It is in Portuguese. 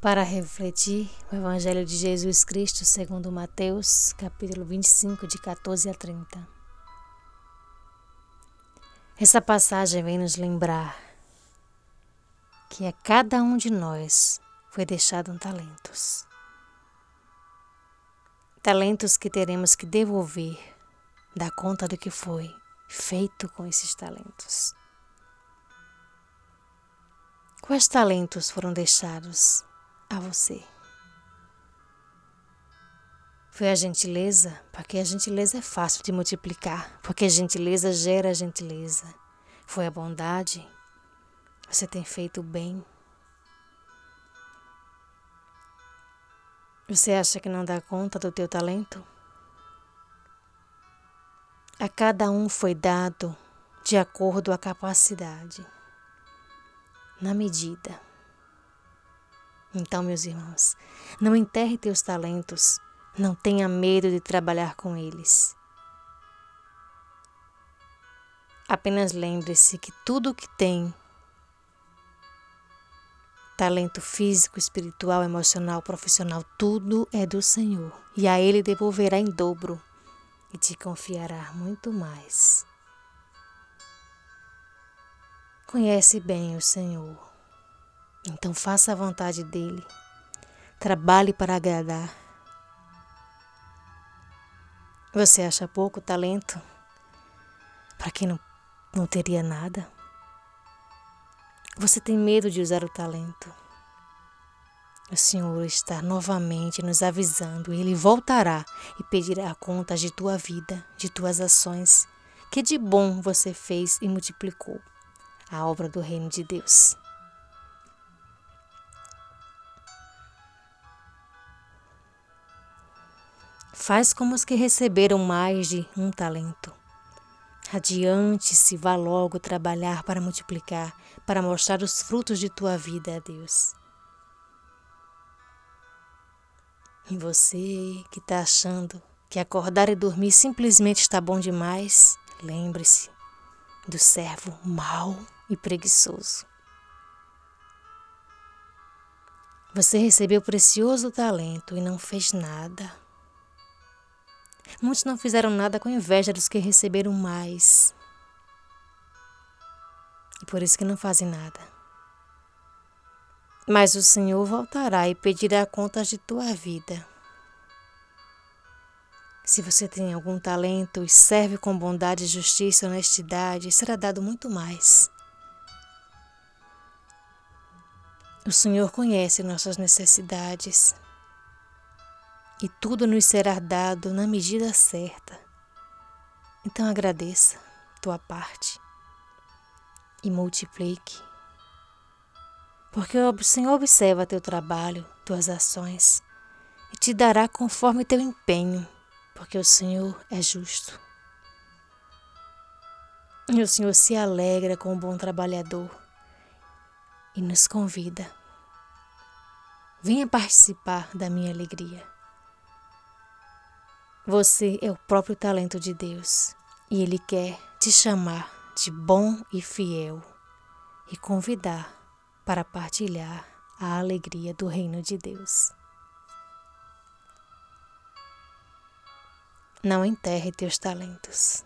para refletir o Evangelho de Jesus Cristo segundo Mateus, capítulo 25, de 14 a 30. Essa passagem vem nos lembrar que a cada um de nós foi deixado um talentos. Talentos que teremos que devolver, dar conta do que foi feito com esses talentos. Quais talentos foram deixados a você. Foi a gentileza, porque a gentileza é fácil de multiplicar, porque a gentileza gera gentileza. Foi a bondade, você tem feito o bem. Você acha que não dá conta do teu talento? A cada um foi dado de acordo à capacidade, na medida. Então, meus irmãos, não enterre teus talentos, não tenha medo de trabalhar com eles. Apenas lembre-se que tudo o que tem talento físico, espiritual, emocional, profissional, tudo é do Senhor, e a Ele devolverá em dobro e te confiará muito mais. Conhece bem o Senhor. Então faça a vontade dele. Trabalhe para agradar. Você acha pouco talento para quem não, não teria nada? Você tem medo de usar o talento? O Senhor está novamente nos avisando. Ele voltará e pedirá contas de tua vida, de tuas ações, que de bom você fez e multiplicou a obra do reino de Deus. Faz como os que receberam mais de um talento. Adiante-se, vá logo trabalhar para multiplicar, para mostrar os frutos de tua vida a Deus. E você que está achando que acordar e dormir simplesmente está bom demais, lembre-se do servo mau e preguiçoso. Você recebeu precioso talento e não fez nada. Muitos não fizeram nada com inveja dos que receberam mais. E por isso que não fazem nada. Mas o Senhor voltará e pedirá contas de tua vida. Se você tem algum talento e serve com bondade, justiça e honestidade, será dado muito mais. O Senhor conhece nossas necessidades e tudo nos será dado na medida certa. Então agradeça tua parte e multiplique. Porque o Senhor observa teu trabalho, tuas ações e te dará conforme teu empenho, porque o Senhor é justo. E o Senhor se alegra com o bom trabalhador e nos convida. Venha participar da minha alegria. Você é o próprio talento de Deus e Ele quer te chamar de bom e fiel e convidar para partilhar a alegria do reino de Deus. Não enterre teus talentos.